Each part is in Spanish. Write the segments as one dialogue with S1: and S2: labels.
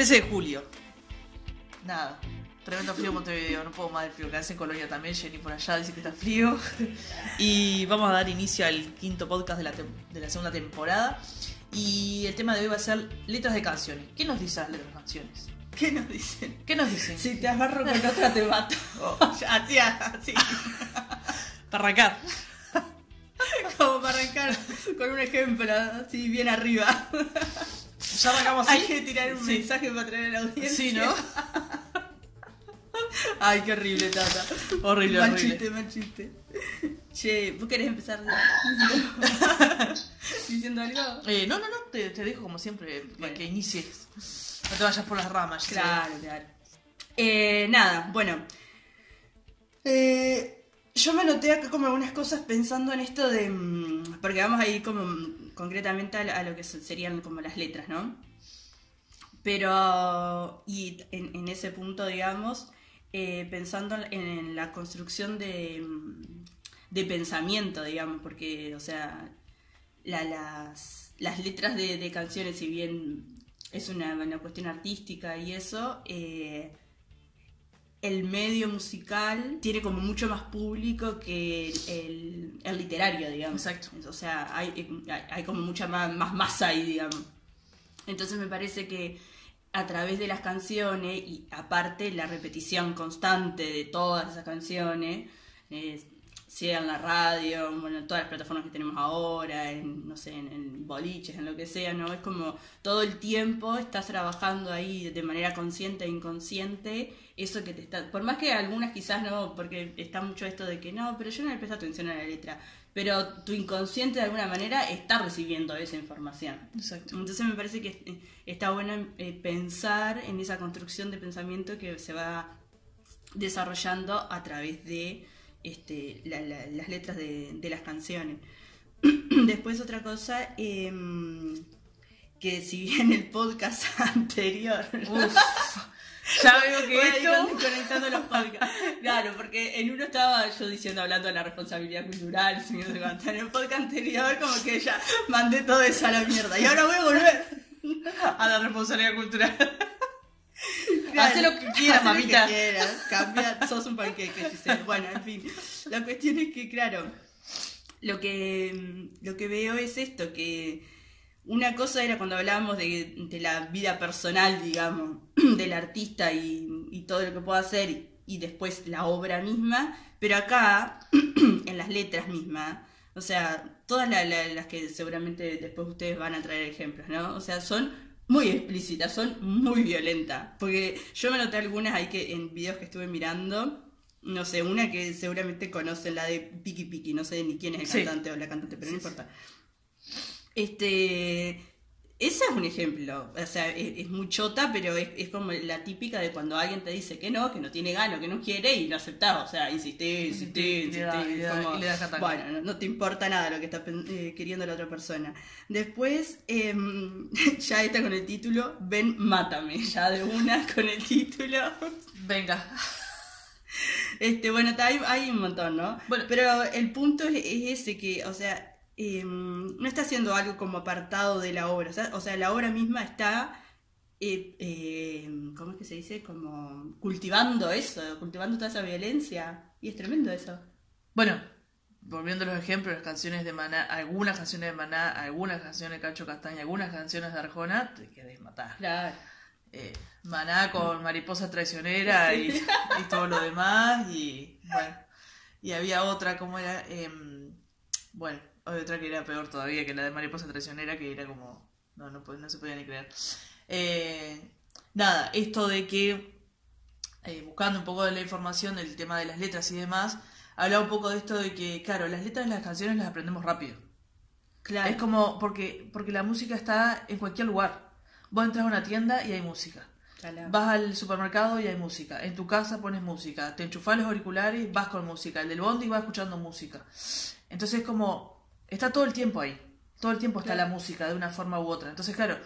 S1: 13 de julio. Nada. Tremendo frío en Montevideo, no puedo más del frío que hace en Colonia también. Jenny por allá dice que está frío. Y vamos a dar inicio al quinto podcast de la, de la segunda temporada. Y el tema de hoy va a ser letras de canciones. ¿Qué nos dicen las letras de canciones?
S2: ¿Qué nos dicen?
S1: ¿Qué nos dicen?
S2: Si te agarro con otra te mato.
S1: Oh, así, así. Para arrancar.
S2: Como para arrancar con un ejemplo, así bien arriba.
S1: Ya arrancamos
S2: Hay
S1: así.
S2: que tirar un
S1: Sí.
S2: mensaje para traer a la audiencia.
S1: Sí, ¿no?
S2: Ay, qué horrible, Tata.
S1: Horrible,
S2: mal
S1: horrible.
S2: chiste, mal chiste. Che, ¿vos querés empezar diciendo algo?
S1: Eh, no, no, no, te, te dejo como siempre para
S2: Bueno.
S1: que inicies. No te vayas por las ramas.
S2: Claro, claro. Eh, nada, bueno. Eh, yo me noté acá como algunas cosas pensando en esto de... mm, Porque vamos a ir como mm, concretamente a, lo- que se- serían como las letras, ¿no? Pero... Y en, ese punto, digamos, eh, pensando en, la construcción de, mm, de pensamiento, digamos, porque, o sea, la- las, las letras de, de canciones, si bien es una, una cuestión artística y eso, eh, el medio musical tiene como mucho más público que el, literario, digamos.
S1: Exacto.
S2: O sea, hay, hay, hay como mucha más, más masa ahí, digamos. Entonces me parece que a través de las canciones y aparte la repetición constante de todas esas canciones, eh, sea en la radio, bueno, en todas las plataformas que tenemos ahora, en, no sé, en, en boliches, en lo que sea, ¿no? Es como todo el tiempo estás trabajando ahí de manera consciente e inconsciente, eso que te está, por más que algunas quizás no, porque está mucho esto de que no, pero yo no le presto atención a la letra, pero tu inconsciente de alguna manera está recibiendo esa información.
S1: Exacto.
S2: Entonces me parece que eh, está bueno eh, pensar en esa construcción de pensamiento que se va desarrollando a través de este, la- la- las letras de, de las canciones. Después otra cosa, em, que si bien el podcast anterior...
S1: Uf. Ya veo que esto.
S2: con- conectando los podcasts. Claro, porque en uno estaba yo diciendo, hablando de la responsabilidad cultural, sé cuánto. En el podcast anterior, como que ya mandé todo eso a la mierda. Y ahora voy a volver.
S1: A la responsabilidad cultural.
S2: Claro,
S1: Hacé lo que quieras,
S2: lo
S1: mamita.
S2: que quieras, cambia, sos un panqueque, Giselle. Bueno, en fin. La cuestión es que, claro, lo que, lo que veo es esto, que una cosa era cuando hablábamos de, de la vida personal, digamos, del artista y, y todo lo que puede hacer, y después la obra misma, pero acá, en las letras mismas, o sea, todas la- la- las que seguramente después ustedes van a traer ejemplos, ¿no? O sea, son muy explícitas, son muy violentas. Porque yo me noté algunas ahí que en videos que estuve mirando, no sé, una que seguramente conocen, la de Piki Piki, no sé ni quién es el
S1: Sí.
S2: cantante o la cantante, pero no importa. Este. Ese es un ejemplo, o sea, es, es muy chota, pero es, es como la típica de cuando alguien te dice que no, que no tiene gano, que no quiere y lo aceptás, o sea,
S1: le das catanga.
S2: bueno, no, no te importa nada lo que está eh, queriendo la otra persona. Después, em, ya está con el título, ven, mátame, ya de una con el título.
S1: Venga.
S2: Este, bueno, hay, hay un montón, ¿no?
S1: Bueno.
S2: pero el punto es, es ese que, o sea, em, no está haciendo algo como apartado de la obra, o sea, o sea, la obra misma está, eh, em, ¿cómo es que se dice? Como cultivando eso, cultivando toda esa violencia. Y es tremendo eso.
S1: Bueno, volviendo a los ejemplos, las canciones de Maná, algunas canciones de Maná, algunas canciones de Cacho Castaña, algunas canciones de Arjona, te querés matar.
S2: Claro.
S1: Eh, Maná con Mariposa Traicionera y, y todo lo demás. Y bueno, y había otra, como era? Em, bueno, había otra que era peor todavía que la de Mariposa Traicionera, que era como. No, no, no se podía ni creer. Eh, nada, esto de que. eh, buscando un poco de la información del tema de las letras y demás, hablaba un poco de esto de que, claro, las letras de las canciones las aprendemos rápido.
S2: Claro.
S1: Es como, porque, porque la música está en cualquier lugar. Vos entras a una tienda y hay música.
S2: Claro.
S1: Vas al supermercado y hay música. En tu casa pones música. Te enchufas los auriculares, vas con música. El del bondi vas escuchando música. Entonces como está todo el tiempo ahí. Todo el tiempo está
S2: Claro.
S1: la música de una forma u otra. Entonces, claro,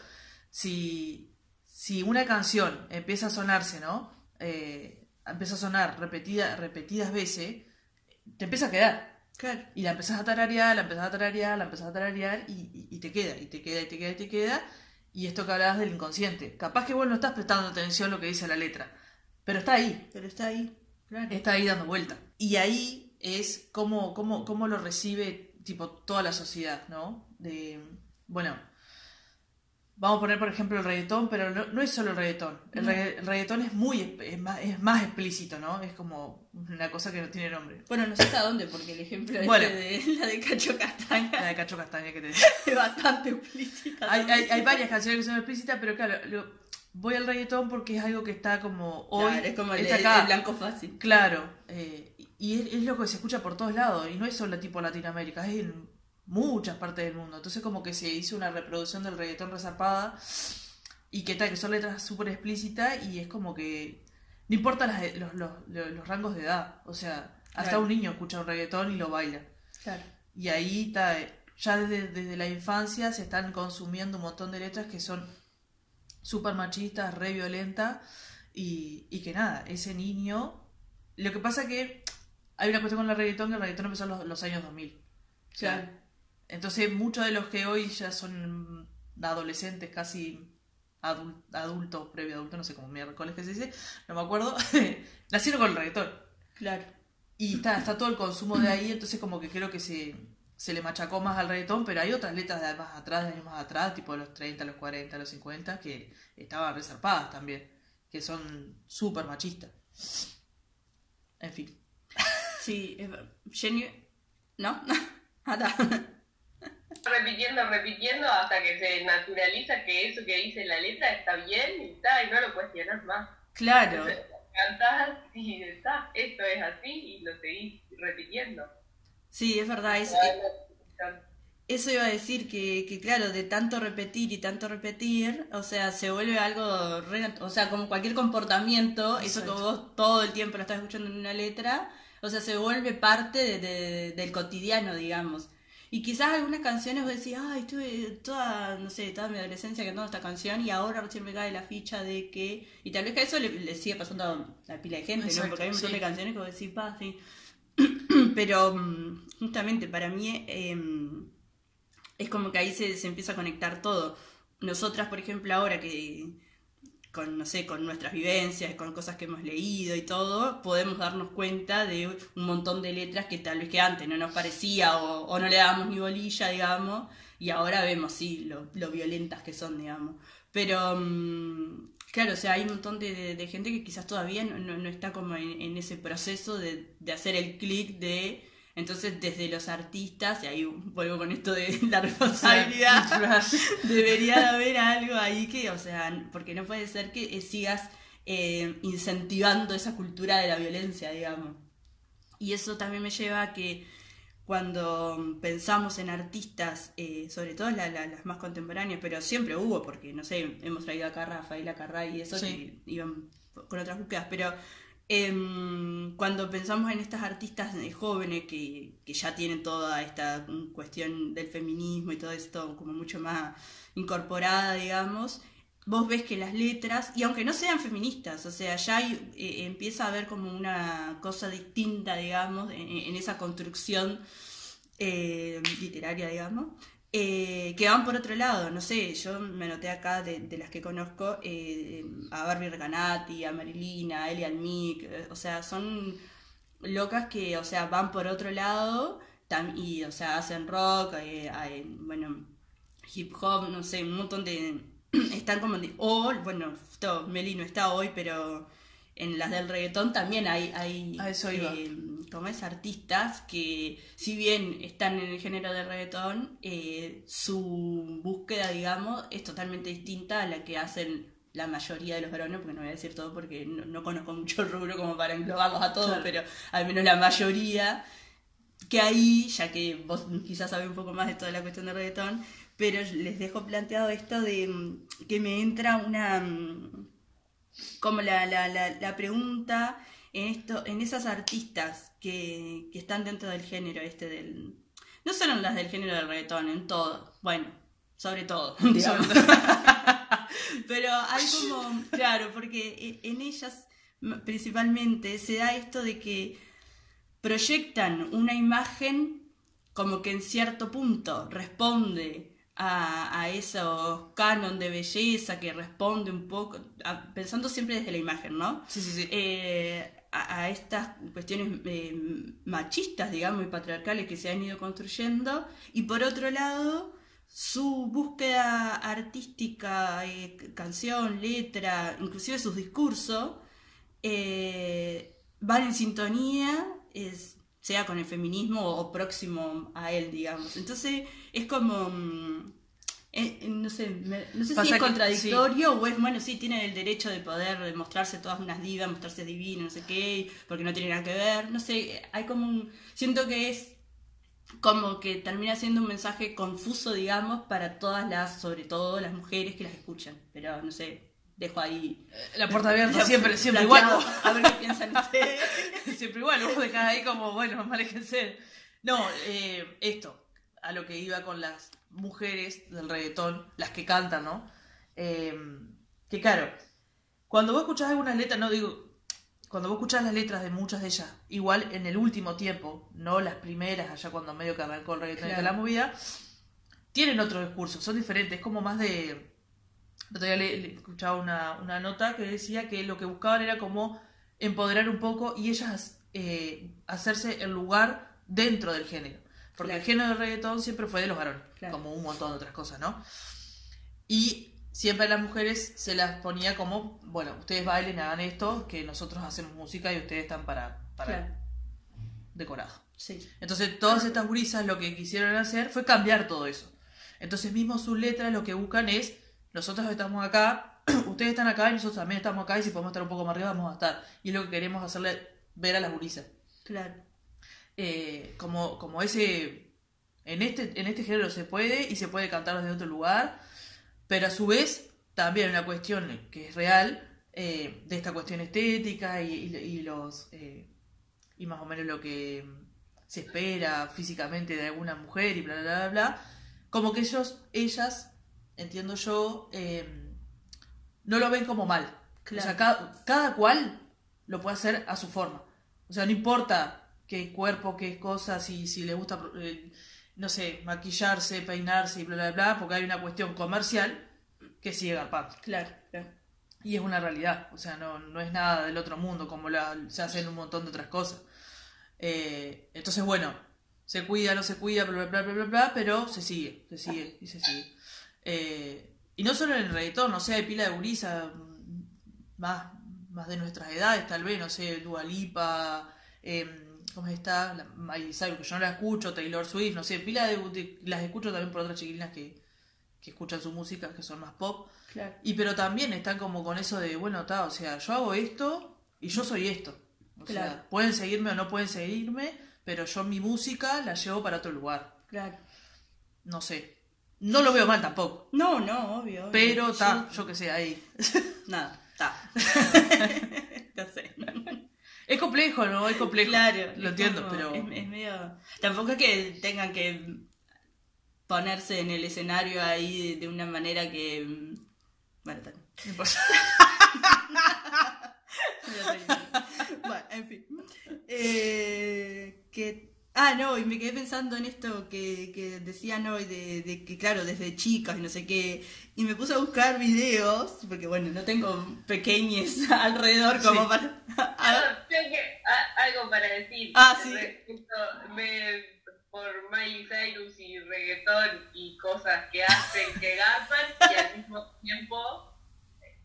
S1: si, si una canción empieza a sonarse, ¿no? Eh, empieza a sonar repetida, repetidas veces, te empieza a quedar.
S2: Claro.
S1: Y la empezás a tararear, la empezás a tararear, la empezás a tararear y, y- y te queda, y te queda, y te queda, y te queda. Y esto que hablabas del inconsciente. Capaz que vos no estás prestando atención a lo que dice la letra, pero está ahí,
S2: Pero está ahí. Claro.
S1: está ahí dando vuelta. Y ahí es cómo, cómo, cómo lo recibe tipo toda la sociedad, ¿no? De, bueno, vamos a poner por ejemplo el reggaetón, pero no, no es solo el reggaetón. El,
S2: No.
S1: regga- el reggaetón es muy es más, es más explícito, ¿no? Es como una cosa que no tiene nombre.
S2: Bueno, no sé hasta dónde, porque el ejemplo este
S1: Bueno.
S2: de la de Cacho Castaña
S1: La de Cacho Castaña que te
S2: es bastante explícita.
S1: hay, hay, hay varias canciones que son explícitas, pero claro, lo- voy al reggaetón porque es algo que está como hoy.
S2: Claro, es como el,
S1: acá.
S2: el blanco fácil.
S1: Claro, eh, y es, es lo que se escucha por todos lados, y no es solo tipo Latinoamérica, es en muchas partes del mundo. Entonces como que se hizo una reproducción del reggaetón resarpada, y que tal, que son letras súper explícitas, y es como que no importa las- los, los, los- los rangos de edad, o sea, hasta
S2: Claro.
S1: un niño escucha un reggaetón y lo baila.
S2: Claro.
S1: Y ahí está, ya desde, desde la infancia se están consumiendo un montón de letras que son súper machistas, re violentas, y, y que nada, ese niño... Lo que pasa que hay una cuestión con el reggaetón, que el reggaetón empezó en los, los años 2000. O sea,
S2: Claro.
S1: Entonces muchos de los que hoy ya son adolescentes, casi adul- adultos, previo adultos, no sé cómo miércoles que se dice, no me acuerdo, nacieron con el reggaetón.
S2: Claro.
S1: Y está, está todo el consumo de ahí, entonces como que creo que se, se le machacó más al reggaetón, pero hay otras letras de más atrás, de años más atrás, tipo los 30, los 40, los 50, que estaban resarpadas también, que son súper machistas. En fin.
S2: Sí, es Jenny. ¿No? Está.
S3: repitiendo, repitiendo hasta que se naturaliza que eso que dice la letra está bien y está, y no lo cuestionas más.
S2: Claro.
S3: Entonces, cantás y está, esto es así y lo seguís repitiendo.
S2: Sí, es verdad. Es,
S3: Bueno,
S2: Eso iba a decir que, que, claro, de tanto repetir y tanto repetir, o sea, se vuelve algo, re- o sea, como cualquier comportamiento, eso que vos todo el tiempo lo estás escuchando en una letra, o sea, se vuelve parte de- de- del cotidiano, digamos. Y quizás algunas canciones vos decís, ay, estuve toda, no sé, toda mi adolescencia cantando esta canción y ahora recién me cae la ficha de que... Y tal vez que a eso le, le sigue pasando a la pila de gente, ¿no? Porque hay un montón
S1: sí.
S2: de canciones que vos decís, pa, sí. Pero mm, justamente para mí em, es como que ahí se, se empieza a conectar todo. Nosotras, por ejemplo, ahora que con, no sé, con nuestras vivencias, con cosas que hemos leído y todo, podemos darnos cuenta de un montón de letras que tal vez que antes no nos parecía o, o no le dábamos ni bolilla, digamos, y ahora vemos, sí, lo, lo violentas que son, digamos. Pero, mm, claro, o sea, hay un montón de, gente que quizás todavía no, está como en, en ese proceso de, de hacer el clic de... Entonces, desde los artistas, y ahí vuelvo con esto de la responsabilidad, debería de haber algo ahí que, o sea, porque no puede ser que eh, sigas eh, incentivando esa cultura de la violencia, digamos. Y eso también me lleva a que cuando pensamos en artistas, eh, sobre todo la- la- las más contemporáneas, pero siempre hubo, porque no sé, hemos traído acá a Rafaela Carray y eso,
S1: Sí.
S2: que iban con otras búsquedas, pero em, cuando pensamos en estas artistas jóvenes que, que ya tienen toda esta cuestión del feminismo y todo esto como mucho más incorporada, digamos, vos ves que las letras, y aunque no sean feministas, o sea, ya hay, eh, empieza a haber como una cosa distinta, digamos, en, en esa construcción eh, literaria, digamos, eh, que van por otro lado. No sé, yo me anoté acá de, de las que conozco eh, a Barbie Recanati, a Marilina, a Elia Almic, eh, o sea, son locas que, o sea, van por otro lado y, o sea, hacen rock, eh, bueno, hip hop, no sé, un montón de... Están como... de- o, bueno, Meli no está hoy, pero en las del reggaetón también hay, hay eh, como es artistas que si bien están en el género del reggaetón, eh, su búsqueda, digamos, es totalmente distinta a la que hacen la mayoría de los varones, porque no voy a decir todo porque no, no conozco mucho el rubro como para englobarlos a todos,
S1: Claro.
S2: pero al menos la mayoría, que ahí, ya que vos quizás sabés un poco más de toda la cuestión del reggaetón, pero les dejo planteado esto de mm, que me entra una mm, como la, la, la, la pregunta en esto, en esas artistas que, que están dentro del género este del. No solo en las del género del reggaetón, en todo. Bueno, sobre todo, digamos. Pero hay como, claro, porque e- en ellas principalmente se da esto de que proyectan una imagen como que en cierto punto responde a, a esos canon de belleza, que responde un poco, a- pensando siempre desde la imagen, ¿no?
S1: Sí, sí, sí.
S2: Eh, a, a estas cuestiones eh, machistas, digamos, y patriarcales que se han ido construyendo, y por otro lado, su búsqueda artística, eh, canción, letra, inclusive sus discursos, van en sintonía, es- sea con el feminismo o próximo a él, digamos. Entonces, es como... mm, eh, no sé, me- no sé
S1: Pasa
S2: si es
S1: que-
S2: contradictorio o es, bueno, sí, tienen el derecho de poder mostrarse todas unas divas, mostrarse divinas, no sé qué, porque no tiene nada que ver, no sé, hay como un... Siento que es como que termina siendo un mensaje confuso, digamos, para todas las, sobre todo las mujeres que las escuchan, pero no sé, dejo ahí...
S1: La puerta abierta, siempre, siempre igual.
S2: A ver qué piensan ustedes.
S1: Siempre igual, vos dejás ahí como, bueno, maléjense. No, eh, esto, a lo que iba con las mujeres del reggaetón, las que cantan, ¿no? Eh, que claro, cuando vos escuchás algunas letras, no digo, cuando vos escuchás las letras de muchas de ellas, igual en el último tiempo, no las primeras, allá cuando medio que arrancó el reggaetón y toda la
S2: Claro.
S1: movida, tienen otro discurso, son diferentes, es como más de... El otro día le, le escuchaba una, una nota que decía que lo que buscaban era como empoderar un poco y ellas eh, hacerse el lugar dentro del género. Porque
S2: Claro.
S1: el género del reggaetón siempre fue de los varones,
S2: Claro.
S1: como un montón de otras cosas, ¿no? Y siempre a las mujeres se las ponía como, bueno, ustedes bailen, hagan esto, que nosotros hacemos música y ustedes están para, para
S2: Claro,
S1: decorado.
S2: sí,
S1: Entonces todas estas gurisas lo que quisieron hacer fue cambiar todo eso. Entonces mismo sus letras lo que buscan es, nosotros estamos acá, ustedes están acá y nosotros también estamos acá y si podemos estar un poco más arriba vamos a estar. Y es lo que queremos hacerle ver a las gurisas.
S2: claro,
S1: Eh, como, como ese, en este, en este género se puede y se puede cantar desde otro lugar, pero a su vez también una cuestión que es real eh, de esta cuestión estética y, y- y los eh, y más o menos lo que se espera físicamente de alguna mujer y bla bla bla bla como que ellos ellas entiendo yo eh, no lo ven como mal
S2: Claro.
S1: o sea cada, cada cual lo puede hacer a su forma o sea no importa qué cuerpo qué cosas si si le gusta eh, no sé maquillarse peinarse y bla bla bla porque hay una cuestión comercial que sigue garpando
S2: claro, claro.
S1: y es una realidad, o sea, no, no es nada del otro mundo como la, se hacen un montón de otras cosas. Eh, entonces, bueno, se cuida, no se cuida, bla, bla, bla, bla, bla, bla, pero se sigue, se sigue y se sigue. Eh, y no solo en el reggaetón, no sé, hay pila de gurisa más, más de nuestras edades, tal vez, no sé, Dua Lipa, eh, ¿cómo está? La, Miley Cyrus, que yo no la escucho, Taylor Swift, no sé, pila de, de- las escucho también por otras chiquilinas que, que escuchan su música, que son más pop.
S2: Claro,
S1: Y pero también están como con eso de, bueno, está, o sea, yo hago esto y yo soy esto. O
S2: Claro.
S1: sea, pueden seguirme o no pueden seguirme, pero yo mi música la llevo para otro lugar.
S2: claro.
S1: No sé. No lo veo mal tampoco.
S2: No, no, obvio. obvio.
S1: Pero está,
S2: Yo-
S1: yo que sé, ahí.
S2: Nada, está. no sé.
S1: Es complejo, ¿no? Es complejo.
S2: Claro.
S1: Lo entiendo,
S2: como-
S1: pero.
S2: Es, es medio... Tampoco es que tengan que ponerse en el escenario ahí de, de una manera que... Bueno,
S1: no importa.
S2: bueno, en fin. Eh, que... Ah, no, y me quedé pensando en esto que, que decían hoy, de, de que, claro, desde chicas y no sé qué, y me puse a buscar videos, porque bueno, no tengo pequeñes alrededor como
S1: Sí.
S2: para...
S3: Ah, tengo que- a- algo para decir.
S2: Ah, sí.
S3: Me- por Miley Cyrus y reggaetón y cosas que hacen que garpan y al mismo tiempo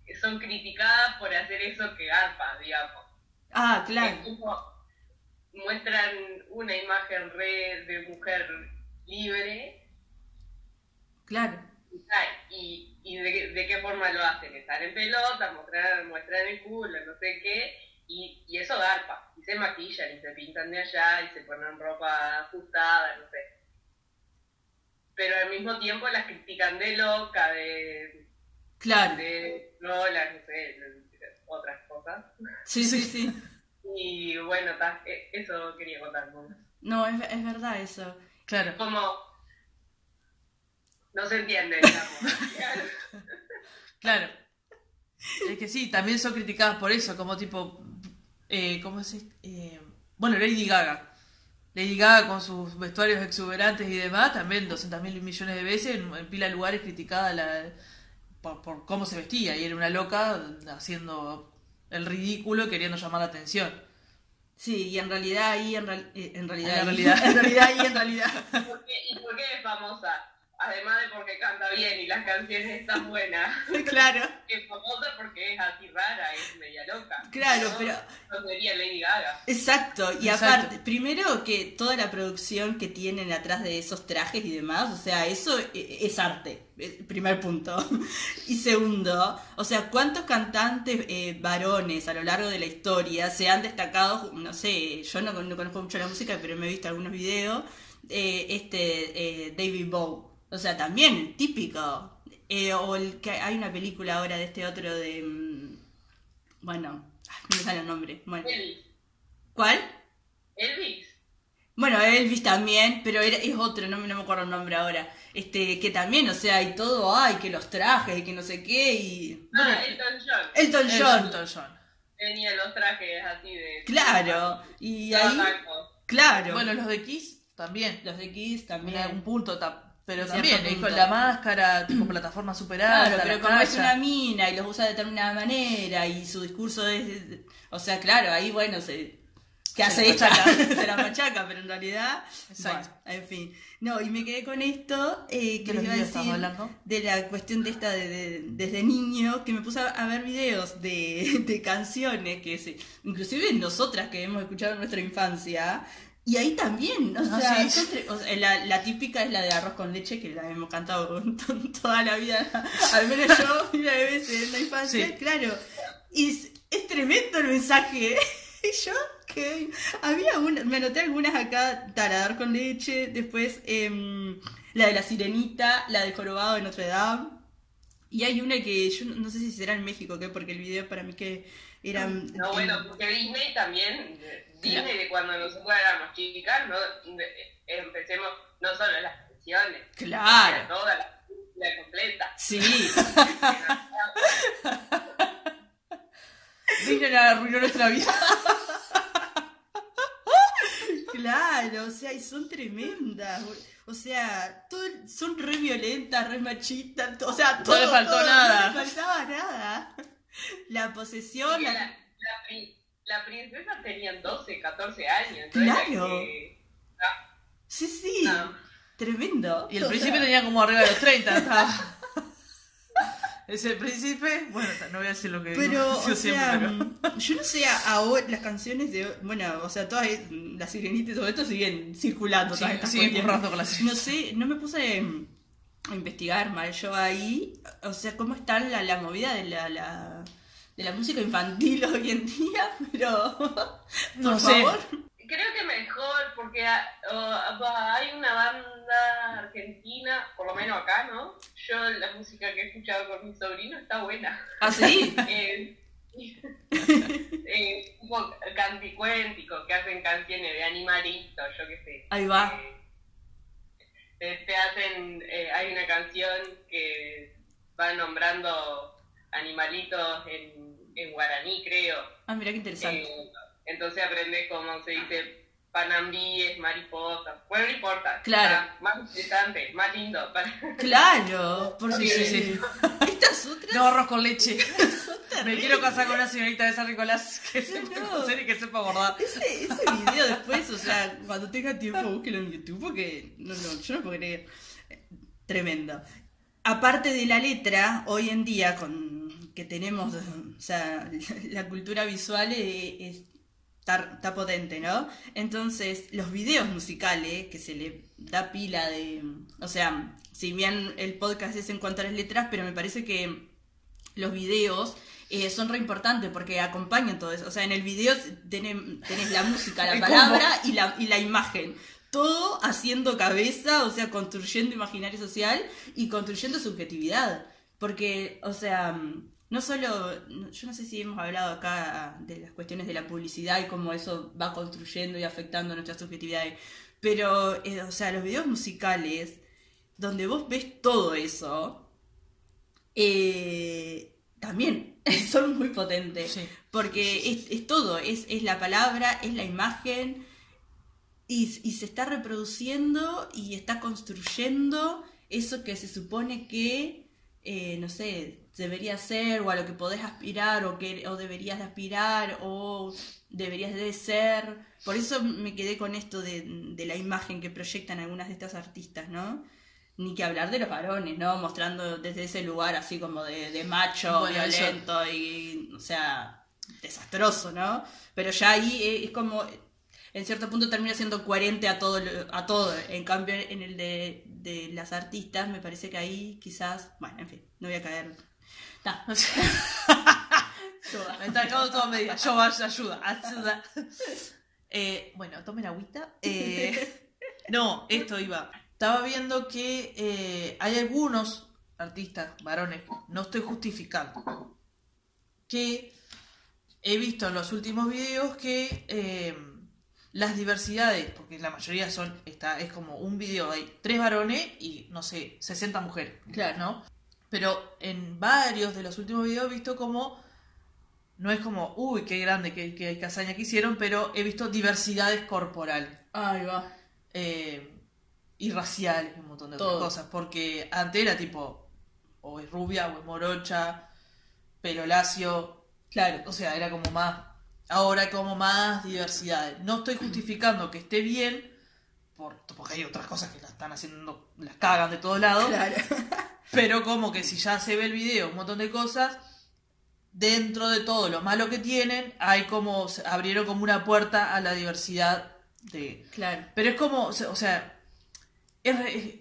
S3: eh, son criticadas por hacer eso que garpa, digamos.
S2: Ah,
S3: Es
S2: claro,
S3: como muestran una imagen re de mujer libre
S2: claro,
S3: y, y de, de qué forma lo hacen, estar en pelota, mostrar, mostrar el culo, no sé qué, y, y eso garpa, y se maquillan, y se pintan de allá, y se ponen ropa ajustada, no sé. Pero al mismo tiempo las critican de loca, de,
S2: claro.
S3: de no sé, de- de otras cosas.
S2: Sí, sí, sí.
S3: Y bueno, ta, e- eso quería contar. ¿no?
S2: No, es, es verdad eso.
S1: Claro.
S3: Como no se entiende, digamos.
S1: Claro. Es que sí, también son criticadas por eso, como tipo. Eh, ¿Cómo es? este? Eh, bueno, Lady Gaga. Lady Gaga con sus vestuarios exuberantes y demás, también 200 mil millones de veces en, en pila de lugares criticada la, por, por cómo se vestía y era una loca haciendo el ridículo queriendo llamar la atención.
S2: Sí, y en realidad ahí, en, real- eh, en realidad,
S1: En
S2: ahí-
S1: realidad.
S2: en realidad y en realidad.
S3: ¿Por qué- ¿Y por qué es famosa? Además de porque canta bien y las canciones están buenas.
S2: claro,
S3: Es famosa porque es así rara, es media loca.
S2: Claro,
S3: ¿no?
S2: pero-
S3: No sería Lady Gaga.
S2: exacto. Y
S1: Exacto.
S2: aparte, primero que toda la producción que tienen atrás de esos trajes y demás, o sea, eso e- es arte. Primer punto. Y segundo, o sea, ¿cuántos cantantes eh, varones a lo largo de la historia se han destacado? No sé, yo no, no conozco mucho la música, pero me he visto algunos videos. eh, este, eh, David Bowie. O sea, también, típico. Eh, o el que hay una película ahora de este otro de. mm, Bueno, no me sale el nombre. Bueno,
S3: Elvis.
S2: ¿Cuál?
S3: Elvis.
S2: Bueno, Elvis también, pero era, es otro, no, me- no me acuerdo el nombre ahora. Este, que también, o sea, y todo, ay, que los trajes y que no sé qué, y.
S3: Ah, Elton John.
S2: Elton John.
S1: Elton John.
S3: Tenía los trajes así de.
S2: Claro, y ahí. Claro.
S1: Bueno, los de Kiss también.
S2: los de Kiss también.
S1: algún punto, pero también, eh, con la máscara, tipo plataforma super alta,
S2: Claro, pero como es una mina y los usa de determinada manera y su discurso es... O sea, claro, ahí bueno, se... ¿Qué hace esta? se la machaca, pero en realidad...
S1: Exacto.
S2: bueno, en fin. No, y me quedé con esto, eh, que
S1: ¿De los
S2: les iba a decir de la cuestión de esta de, de- desde niño, que me puse a, a ver videos de, de canciones que se, inclusive nosotras que hemos escuchado en nuestra infancia, y ahí también, o
S1: Ah,
S2: sea,
S1: sí.
S2: o sea, la, la típica es la de arroz con leche, que la hemos cantado toda la vida, al menos yo, mil veces en la infancia,
S1: Sí.
S2: claro. Y es, es tremendo el mensaje. Y yo, que había una, me anoté algunas acá, taradar con leche, después em, la de la sirenita, la del jorobado de Notre Dame. Y hay una que yo no, no sé si será en México, ¿qué? porque el video para mí que era...
S3: No, bueno, porque Disney también. Disney de cuando nosotros éramos chicas, no, empecemos no solo las canciones,
S2: Claro.
S3: toda la película completa.
S2: Sí,
S1: Disney arruinó nuestra vida.
S2: claro, o sea, y son tremendas. O sea, todo- son re violentas, re machistas, o sea, todo.
S1: le faltó
S2: todo,
S1: nada.
S2: No le faltaba nada. La posesión, la...
S3: la, la, la princesa tenía 12, 14 años.
S2: Claro.
S3: que- ah,
S2: Sí, sí,
S3: ah,
S2: tremendo.
S1: Y el
S2: O
S1: príncipe
S2: sea,
S1: tenía como arriba de los 30. estaba. Ese príncipe, bueno, no voy a decir lo que
S2: Pero,
S1: digo,
S2: o
S1: yo
S2: sea,
S1: siempre, pero-
S2: yo no sé, ahora las canciones de. Bueno, o sea, todas es- las sirenitas y todo esto siguen circulando. todas
S1: Sí, siguen con
S2: No sé, no me puse a investigar mal yo ahí. O sea, cómo está la, la movida de la, la- de la música infantil hoy en día, pero. Por
S1: No sé.
S2: favor.
S3: Creo que mejor, porque ah, hay una banda argentina, por lo menos acá, ¿no? Yo la música que he escuchado con mi sobrino está buena.
S2: ¿Ah, sí?
S3: Eh, eh, tipo canticuéntico, que hacen canciones de animalitos, yo qué sé.
S2: Ahí va.
S3: Eh, te hacen, eh, hay una canción que va nombrando animalitos en, en guaraní, creo.
S2: Ah, mira qué interesante.
S3: Eh, entonces aprendes cómo se dice panambíes, mariposas. Bueno, no importa.
S2: Claro.
S3: Está Más interesante, más lindo. para-
S2: Claro, porque.
S1: Sí, sí, sí.
S2: Estas otras.
S1: No, arroz con leche. Me quiero casar con una señorita de San Nicolás que sepa
S2: no.
S1: coser y que sepa bordar.
S2: Ese, ese video después, o sea, cuando tenga tiempo, búsquelo en YouTube porque no, no, yo no puedo creer. Tremendo. Aparte de la letra, hoy en día, con que tenemos, o sea, la cultura visual es- está, potente, ¿no? Entonces, los videos musicales, que se le da pila de. O sea, si bien el podcast es en cuanto a las letras, pero me parece que los videos eh, son re importantes porque acompañan todo eso. O sea, en el video tenés, tenés la música, la palabra y la, y la imagen. Todo haciendo cabeza, o sea, construyendo imaginario social y construyendo subjetividad. Porque, o sea, no solo, yo no sé si hemos hablado acá de las cuestiones de la publicidad y cómo eso va construyendo y afectando nuestras subjetividades, pero, eh, o sea, los videos musicales, donde vos ves todo eso, eh, también son muy potentes.
S1: Sí.
S2: Porque es, es todo, es, es la palabra, es la imagen, y, y se está reproduciendo y está construyendo eso que se supone que, eh, no sé, debería ser o a lo que podés aspirar o, que, o deberías de aspirar o deberías de ser. Por eso me quedé con esto de, de la imagen que proyectan algunas de estas artistas, ¿no? Ni que hablar de los varones, ¿no? Mostrando desde ese lugar así como de, de macho,
S1: Bueno, eso-
S2: violento y, o sea, desastroso, ¿no? Pero ya ahí es, es como, en cierto punto termina siendo coherente a todo, a todo. En cambio, en el de, de las artistas, me parece que ahí quizás, bueno, en fin, no voy a caer. Ta.
S1: Me está dejando todo media. Yo vaya, ayuda, ayuda. Eh, bueno, tomen agüita. Eh, no, esto iba. Estaba viendo que eh, hay algunos artistas, varones, no estoy justificando, que he visto en los últimos videos que eh, las diversidades, porque la mayoría son, está, es como un video, hay tres varones y no sé, 60 mujeres.
S2: Claro.
S1: ¿no? Pero en varios de los últimos videos he visto como. No es como, uy, qué grande, qué, qué casaña que hicieron, pero he visto diversidades corporales
S2: Ahí va.
S1: eh, y raciales, un montón de
S2: Todo.
S1: otras cosas. Porque antes era tipo, o es rubia, o es morocha, pelo lacio,
S2: Claro.
S1: o sea, era como más. Ahora hay como más diversidades. No estoy justificando que esté bien, por- porque hay otras cosas que la están haciendo, las cagan de todos lados.
S2: Claro.
S1: Pero como que si ya se ve el video, un montón de cosas, dentro de todo lo malo que tienen, hay como, se abrieron como una puerta a la diversidad de...
S2: Claro.
S1: Pero es como, o sea, es, es,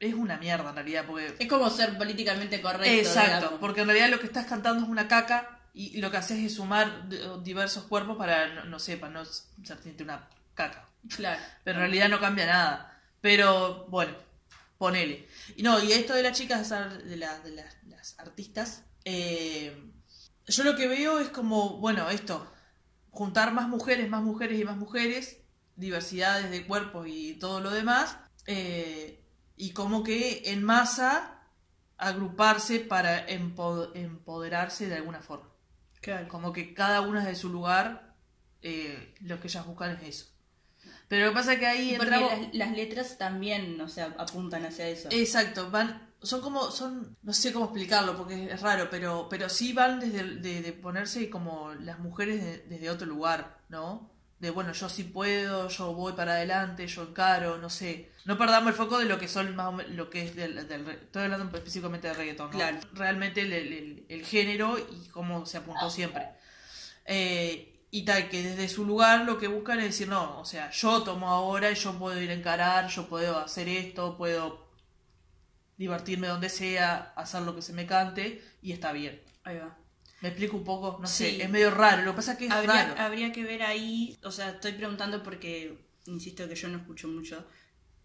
S1: es una mierda en realidad, porque...
S2: Es como ser políticamente correcto.
S1: Exacto,
S2: digamos.
S1: porque en realidad lo que estás cantando es una caca y, lo que haces es sumar diversos cuerpos para, no, no sé, para no sentirte una caca.
S2: Claro.
S1: Pero en realidad no cambia nada. Pero bueno, ponele. Y no, y esto de las chicas, de, la- de las, las artistas, eh, yo lo que veo es como, bueno, esto, juntar más mujeres, más mujeres y más mujeres, diversidades de cuerpos y todo lo demás, eh, y como que en masa agruparse para empo- empoderarse de alguna forma.
S2: Claro.
S1: Como que cada una de su lugar, eh, lo que ellas buscan es eso. Pero lo que pasa es que ahí
S2: Porque
S1: entramos...
S2: las, las letras también, o sea, apuntan hacia eso.
S1: Exacto, van, son como, son, no sé cómo explicarlo porque es raro, pero, pero sí van desde de ponerse como las mujeres de- desde otro lugar, ¿no? De bueno, yo sí puedo, yo voy para adelante, yo encaro, no sé. No perdamos el foco de lo que son más o men- lo que es del, del estoy hablando específicamente de reggaetón, ¿no?
S2: Claro.
S1: Realmente el, el- el- el género y cómo se apuntó siempre. Eh, y tal, que desde su lugar lo que buscan es decir, no, o sea, yo tomo ahora y yo puedo ir a encarar, yo puedo hacer esto, puedo divertirme donde sea, hacer lo que se me cante y está bien.
S2: Ahí va.
S1: ¿Me explico un poco? No
S2: Sí.
S1: sé, es medio raro. Lo que pasa es que es
S2: Habría,
S1: raro.
S2: habría que ver ahí, o sea, estoy preguntando porque, insisto que yo no escucho mucho,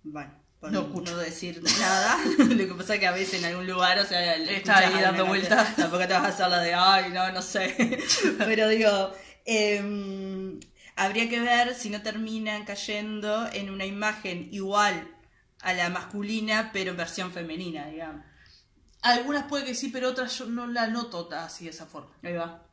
S2: bueno, por
S1: No
S2: decir nada, lo que pasa es que a veces en algún lugar, o sea, le
S1: Está ahí dando vueltas.
S2: Tampoco te vas a hacer la de, ay, no, no sé, pero digo, em, habría que ver si no terminan cayendo en una imagen igual a la masculina, pero en versión femenina, digamos.
S1: Algunas puede que sí, pero otras yo no la noto así de esa forma.
S2: Ahí va.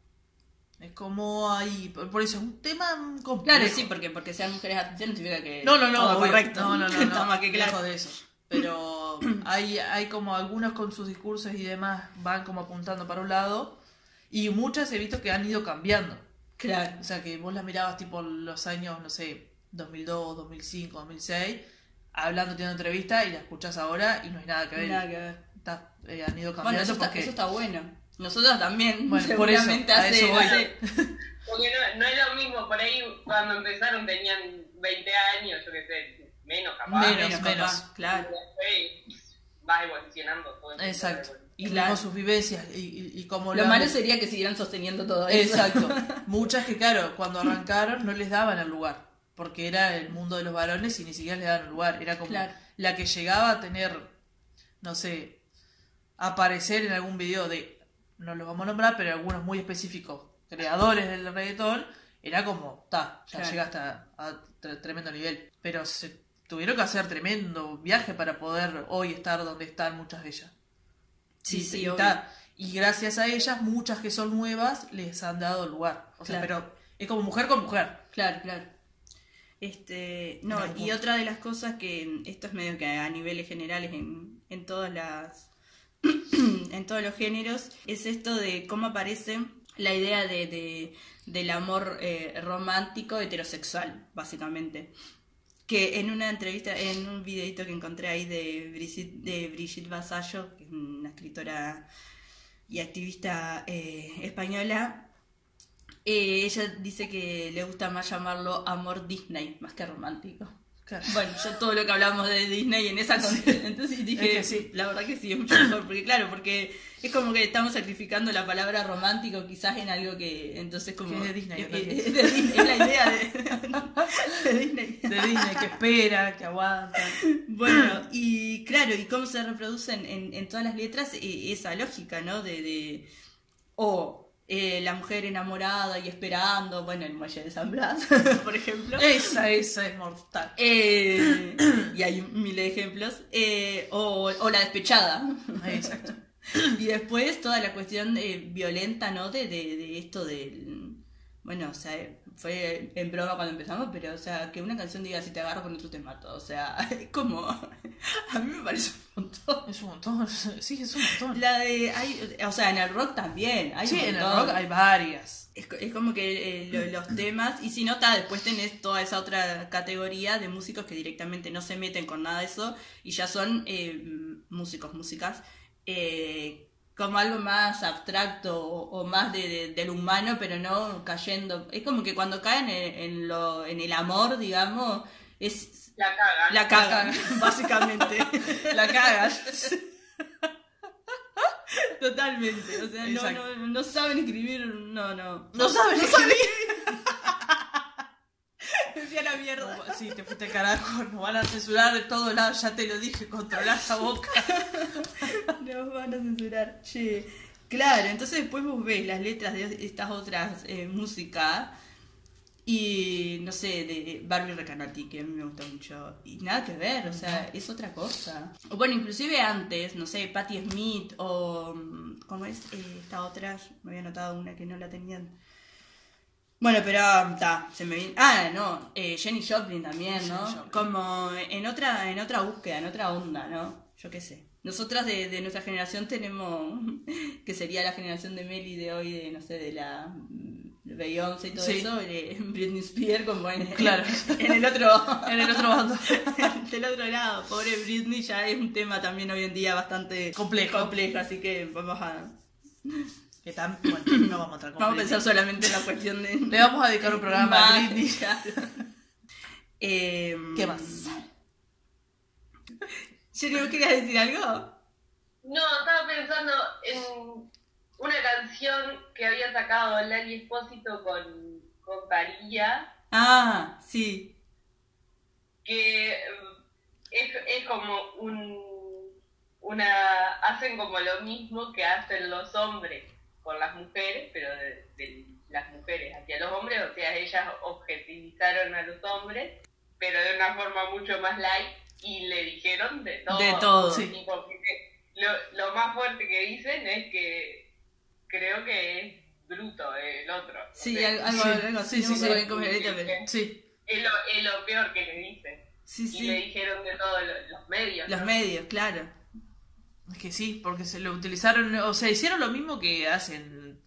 S1: Es como ahí. Por eso es un tema complejo.
S2: Claro, sí, porque, porque sean mujeres artistas no significa que
S1: No, no, no,
S2: todo correcto.
S1: No, no, no, no,
S2: más que claro.
S1: de eso. Pero hay, hay como algunos con sus discursos y demás van como apuntando para un lado y muchas he visto que han ido cambiando.
S2: Claro.
S1: O sea, que vos las mirabas tipo los años, no sé, 2002, 2005, 2006, hablando, teniendo entrevista y la escuchás ahora y no hay nada que ver.
S2: Nada que ver.
S1: Está- eh, han ido
S2: Bueno,
S1: cambiando
S2: eso está,
S1: porque...
S2: eso está bueno. Nosotros también,
S1: Bueno, por eso, a
S2: hace,
S1: eso voy.
S2: hace-
S3: Porque no, no es lo mismo, por ahí cuando empezaron tenían 20 años, yo qué sé, menos capaz.
S1: Menos,
S2: menos, claro.
S3: Vas evolucionando todo
S1: Exacto. Y
S2: Claro.
S1: sus vivencias y, y, y cómo
S2: Lo malo sería que siguieran sosteniendo todo eso.
S1: Exacto. Muchas que, claro, cuando arrancaron no les daban el lugar. Porque era el mundo de los varones y ni siquiera les daban el lugar. Era como
S2: Claro.
S1: la que llegaba a tener, no sé, aparecer en algún video de, no los vamos a nombrar, pero algunos muy específicos, creadores del reggaetón, era como, ta, ya
S2: Claro.
S1: llega hasta a tre- tremendo nivel. Pero se tuvieron que hacer tremendo viaje para poder hoy estar donde están muchas de ellas.
S2: Sí,
S1: Y-
S2: sí,
S1: y,
S2: obvio.
S1: ta, y gracias a ellas, muchas que son nuevas les han dado lugar. O sea,
S2: Claro.
S1: pero es como mujer con mujer.
S2: Claro, claro. Este, no, y otra de las cosas que esto es medio que a niveles generales en, en todas las en todos los géneros es esto de cómo aparece la idea de, de- del amor eh, romántico heterosexual, básicamente. Que en una entrevista, en un videito que encontré ahí de Brigitte, de Vasallo, que es una escritora y activista eh, española, eh, ella dice que le gusta más llamarlo amor Disney, más que romántico.
S1: Claro.
S2: Bueno, yo todo lo que hablamos de Disney en esa con- entonces dije,
S1: Es que sí.
S2: la verdad que sí, es mucho mejor, porque claro, porque es como que estamos sacrificando la palabra romántico quizás en algo que entonces como...
S1: Que es de Disney,
S2: es,
S1: en realidad.
S2: es de Disney, es la idea de, de Disney.
S1: De Disney que espera, que aguanta.
S2: Bueno, y claro, y cómo se reproducen en, en todas las letras eh, esa lógica, ¿no? De, de o eh, la mujer enamorada y esperando, bueno, el muelle de San Blas, por ejemplo.
S1: Esa, esa es mortal.
S2: Eh, y hay miles de ejemplos. Eh, o, o la despechada.
S1: Exacto.
S2: Y después toda la cuestión eh, violenta, ¿no? De, de, de esto del... Bueno, o sea, fue en broma cuando empezamos, pero, o sea, que una canción diga si te agarro con otro te mato. O sea, es como... A mí me parece un montón.
S1: Es un montón. Sí, es un montón.
S2: La de... Hay, o sea, en el rock también. Hay
S1: Sí, en el rock hay varias.
S2: Es, es como que eh, lo- los temas, y si no, ta, después tenés toda esa otra categoría de músicos que directamente no se meten con nada de eso y ya son eh, músicos, músicas, eh, como algo más abstracto o, o más de, de- del humano, pero no cayendo. Es como que cuando caen en, en lo, en el amor, digamos, es
S3: La cagan.
S2: la cagan, básicamente.
S1: La cagas.
S2: Totalmente. O sea, no, no, no saben escribir, no, no.
S1: No sabes escribir.
S2: La mierda.
S1: No, sí, te fuiste al carajo. Nos van a censurar de todos lados. Ya te lo dije. Controlar esa boca.
S2: Nos van a censurar. Che. Claro, entonces después vos ves las letras de estas otras eh, músicas y no sé, de Barbie Recanati, que a mí me gusta mucho. Y nada que ver, o sea, es otra cosa. O bueno, inclusive antes, no sé, Patti Smith o. mm, ¿Cómo es eh, esta otra? Me había notado una que no la tenían. Bueno, pero está, se me viene. Ah, no, eh, Jenny Joplin también, ¿no?
S1: Joplin.
S2: Como en otra, en otra búsqueda, en otra onda, ¿no? Yo qué sé. Nosotras de, de nuestra generación tenemos, que sería la generación de Meli de hoy, de, no sé, de la Beyoncé y todo
S1: Sí.
S2: eso, de Britney Spears, como en,
S1: Claro.
S2: en el otro,
S1: En el otro bando.
S2: del otro lado. Pobre Britney ya es un tema también hoy en día bastante
S1: Complejo.
S2: complejo así que vamos a,
S1: Que tan, bueno, no vamos a entrar con
S2: vamos a pensar solamente en la cuestión de...
S1: Le vamos a dedicar un programa a Britney.
S2: Eh,
S1: ¿Qué más?
S2: Jenny, ¿vos querías decir algo?
S3: No, estaba pensando en una canción que había sacado Lali Espósito con, con Parilla,
S2: Ah, sí.
S3: que eh, es, es como un una hacen como lo mismo que hacen los hombres con las mujeres, pero de, de las mujeres hacia los hombres, o sea, ellas objetivizaron a los hombres, pero de una forma mucho más light y le dijeron de todo.
S2: De todo.
S1: Sí.
S3: Lo, lo más fuerte que dicen es que creo que es bruto el otro.
S2: Sí,
S3: sé.
S2: algo, algo,
S1: Sí,
S2: algo
S1: sí, sí, sí. Sí.
S3: Es lo, es lo peor que le dicen.
S2: Sí,
S3: Y le dijeron de todos los medios.
S2: Los
S3: ¿no?
S2: medios, claro.
S1: Es que sí, porque se lo utilizaron, o sea, hicieron lo mismo que hacen,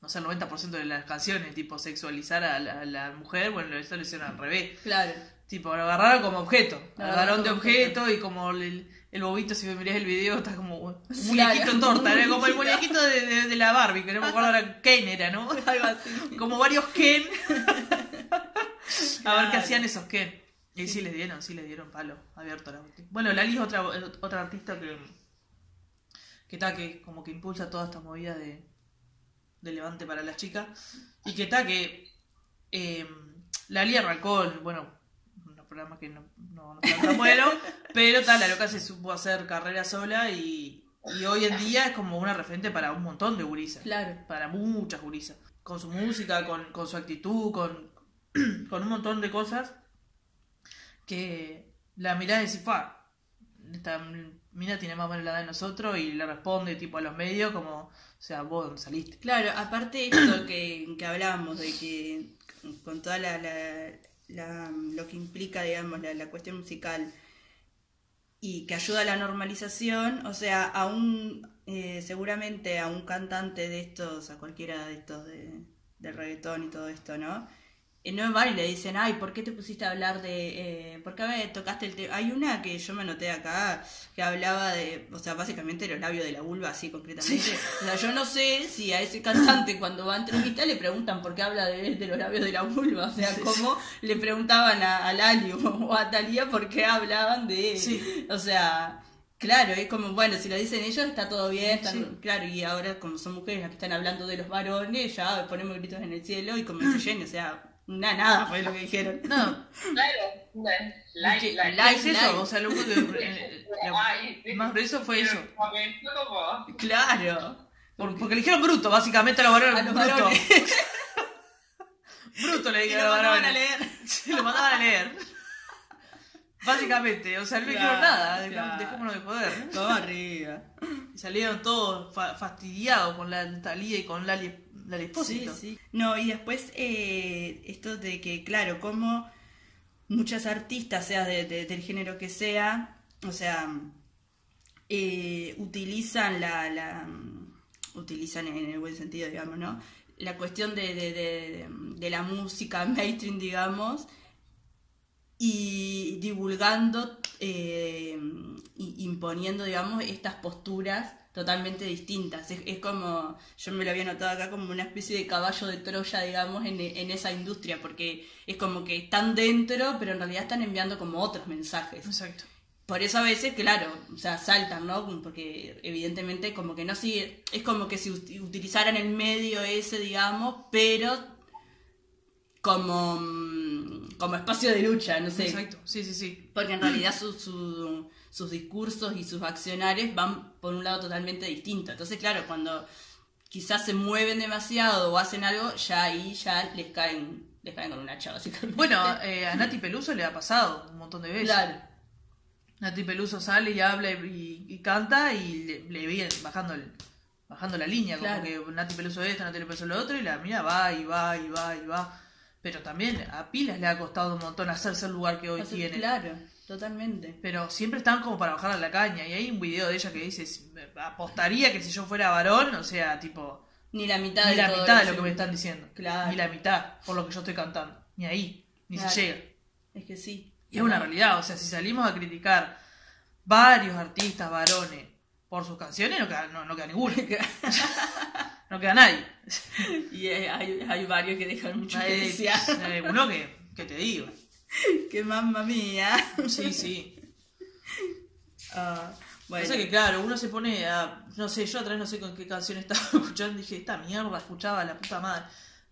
S1: no sé, el 90% de las canciones, tipo sexualizar a la, a la mujer, bueno, esto lo hicieron al revés.
S2: Claro.
S1: Tipo, lo agarraron como objeto, lo agarraron de objeto y como el, el bobito, si mirás el video, está como un muñequito en torta, ¿no? como el muñequito de, de- de la Barbie, que no me acuerdo ahora, Ken era, ¿no?
S2: Algo así.
S1: Como varios Ken. A ver qué hacían esos Ken. Y sí les dieron, sí les dieron palo abierto a la. Bueno, Lali es otra, otra artista que, que está, que como que impulsa toda esta movida de, de levante para las chicas. Y que está, que eh, Lali arrancó, el- bueno, un programa que no, no, no tan bueno, pero tal, la loca se supo hacer carrera sola y, y hoy en día es como una referente para un montón de gurisas
S2: Claro.
S1: para muchas gurisas. Con su música, con, con su actitud, con, con un montón de cosas que la mirada y decís, esta mina tiene más o edad de nosotros y le responde tipo a los medios como, o sea, vos saliste.
S2: Claro, aparte esto que, que hablábamos de que con toda la, la, la- lo que implica, digamos, la, la cuestión musical y que ayuda a la normalización, o sea, a un, eh, seguramente a un cantante de estos, a cualquiera de estos de, de reggaetón y todo esto, ¿no? No van y le dicen, ay, ¿por qué te pusiste a hablar de... Eh, ¿Por qué tocaste el tema? Hay una que yo me anoté acá que hablaba de, o sea, básicamente los labios de la vulva, así concretamente. O sea, yo no sé si a ese cantante cuando va a entrevista le preguntan por qué habla de, de los labios de la vulva. O sea, como le preguntaban a, a Lali o a Talía por qué hablaban de...
S1: Sí.
S2: O sea... Claro, es como, bueno, si lo dicen ellos está todo bien, están-
S1: Sí.
S2: claro, y ahora como son mujeres las que están hablando de los varones, ya ponemos gritos en el cielo y como dice Jenny, o sea, una nada fue lo que dijeron.
S1: No,
S3: Claro,
S1: que-
S3: like.
S1: like es eso, o sea, lo único que. eh,
S3: sí.
S1: más grueso fue eso.
S2: Claro.
S1: Por- porque le dijeron bruto, básicamente a los varones.
S2: A los
S1: bruto.
S2: varones.
S1: bruto le dijeron a los
S2: mandaban
S1: varones.
S2: a leer.
S1: Sí, lo mandaban a leer. Básicamente, o sea, no le dijeron nada, dejémonos de joder.
S2: Todo arriba.
S1: Y salieron todos fa- fastidiados con la Talía y con Lali, Lali
S2: Sí, sí. No, y después eh, esto de que, claro, como muchas artistas, sea de- de- del género que sea, o sea, eh, utilizan la, la utilizan en el buen sentido, digamos, ¿no? La cuestión de, de, de, de la música mainstream, digamos, y divulgando, eh, y imponiendo, digamos, estas posturas totalmente distintas. Es, es como, yo me lo había notado acá como una especie de caballo de Troya, digamos, en, en esa industria, porque es como que están dentro, pero en realidad están enviando como otros mensajes.
S1: Exacto.
S2: Por eso a veces, claro, o sea, saltan, ¿no? Porque evidentemente como que no sigue, es como que si ut- utilizaran el medio ese, digamos, pero como, mm, como espacio de lucha, no sé.
S1: Exacto, sí, sí, sí.
S2: Porque en realidad su- su- sus discursos y sus accionares van por un lado totalmente distinto. Entonces, claro, cuando quizás se mueven demasiado o hacen algo, ya ahí ya les caen, les caen con una hacha, básicamente.
S1: Bueno, eh, a Nati Peluso le ha pasado un montón de veces.
S2: claro.
S1: Nati Peluso sale y habla y, y canta y le, le viene bajando el, bajando la línea,
S2: Claro.
S1: como que Nati Peluso esto, Nati Peluso lo otro, y la mira va y va y va y va. Pero también a Pilas le ha costado un montón hacerse el lugar que hoy tiene.
S2: Claro, totalmente.
S1: Pero siempre están como para bajar a la caña. Y hay un video de ella que dice, apostaría que si yo fuera varón, o sea, tipo,
S2: Ni la mitad
S1: ni
S2: de
S1: la
S2: todo
S1: mitad de lo
S2: que-
S1: que me están diciendo.
S2: Claro.
S1: Ni la mitad, por lo que yo estoy cantando. Ni ahí, ni
S2: Claro.
S1: se llega.
S2: Es que sí.
S1: Y es una realidad, o sea, si salimos a criticar varios artistas varones por sus canciones, no queda, no, no queda ninguno. no queda nadie.
S2: Y hay, hay varios que dejan mucho que
S1: Hay,
S2: desear.
S1: hay uno que, que te digo.
S2: que mamma mía.
S1: Sí, sí.
S2: Ah, bueno,
S1: que claro, uno se pone a. No sé, yo atrás no sé con qué canción estaba escuchando, dije, esta mierda escuchaba la puta madre.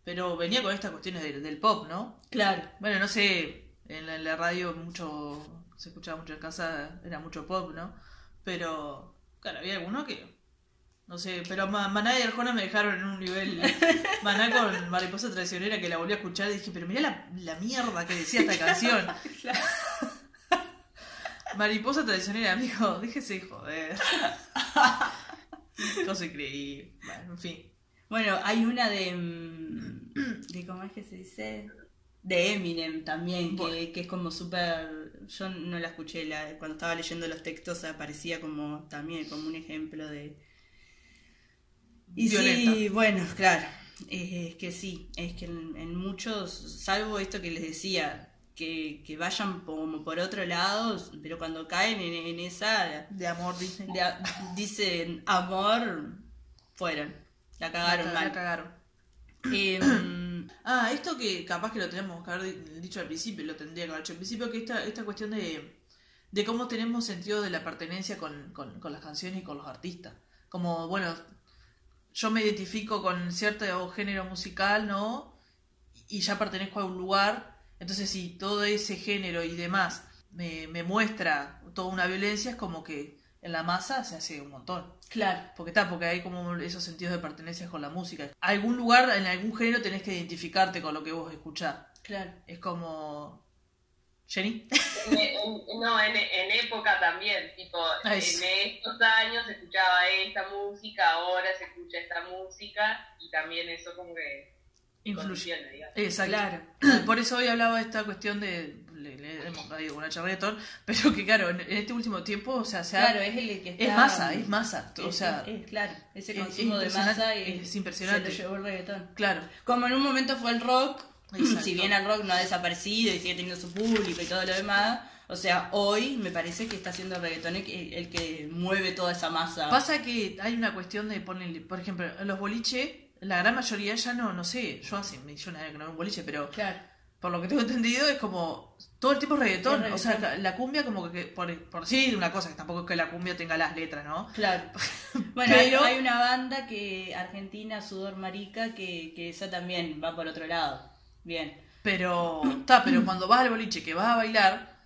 S1: Pero venía con estas cuestiones del, del pop, ¿no?
S2: claro.
S1: Bueno, no sé, en la, en la radio mucho. Se escuchaba mucho en casa, era mucho pop, ¿no? Pero, claro, había alguno que. No sé, pero Ma- Maná y Arjona me dejaron en un nivel. Maná con Mariposa Traicionera que la volví a escuchar y dije, pero mirá la, la mierda que decía esta canción. Mariposa Traicionera, amigo, déjese de joder. Cosa increíble. Bueno, en fin.
S2: Bueno, hay una de. mm, de ¿Cómo es que se dice? De Eminem también, que,
S1: Bueno.
S2: que es como súper. Yo no la escuché, la, cuando estaba leyendo los textos aparecía como también como un ejemplo de. Y sí, bueno, claro. Es, es que sí, es que en, en muchos, salvo esto que les decía, que, que vayan como por otro lado, pero cuando caen en, en esa.
S1: De amor, dice.
S2: de a- dicen amor, fueron. La cagaron
S1: la,
S2: mal.
S1: la cagaron.
S2: Em,
S1: Ah, esto que capaz que lo tenemos que haber di- dicho al principio, lo tendría que haber dicho al principio, que esta, esta cuestión de, de cómo tenemos sentido de la pertenencia con, con, con las canciones y con los artistas. Como, bueno, yo me identifico con cierto género musical, ¿no? Y ya pertenezco a un lugar, entonces si todo ese género y demás me, me muestra toda una violencia, es como que en la masa se hace un montón.
S2: claro,
S1: Porque está, porque hay como esos sentidos de pertenencia con la música. Algún lugar, en algún género tenés que identificarte con lo que vos escuchás.
S2: claro.
S1: Es como... Jenny.
S3: En- en- no, en, en época también, tipo,
S1: Ay,
S3: en
S1: sí.
S3: estos años se escuchaba esta música, ahora se escucha esta música, y también eso como que...
S1: Influye. Exacto.
S2: Claro.
S1: Por eso hoy hablaba de esta cuestión de. Le, le hemos caído con una charretón, pero que claro, en, en este último tiempo, o sea, se ha-
S2: Claro, es el que está...
S1: es masa, es masa. O sea,
S2: es- claro, ese
S1: es-
S2: consumo de masa y
S1: es impresionante.
S2: se lo llevó el reggaetón.
S1: claro.
S2: Como en un momento fue el rock,
S1: Exacto.
S2: si bien el rock no ha desaparecido y sigue teniendo su público y todo lo demás, o sea, hoy me parece que está siendo el reggaetón el que, el que mueve toda esa masa.
S1: Pasa que hay una cuestión de ponerle, por ejemplo, los boliches, la gran mayoría ya no, no sé, yo hace millones de años que no veo un boliche, pero
S2: Claro.
S1: Por lo que tengo entendido es como todo el tipo es reggaetón.
S2: Es
S1: O sea,
S2: reggaetón.
S1: la cumbia como que, por, por decir una cosa, que tampoco es que la cumbia tenga las letras, ¿no?
S2: Claro. Bueno, hay-
S1: Pero-
S2: hay, una banda que argentina, Sudor Marica, que, que esa también va por otro lado. Bien.
S1: Pero, está, pero cuando vas al boliche que vas a bailar,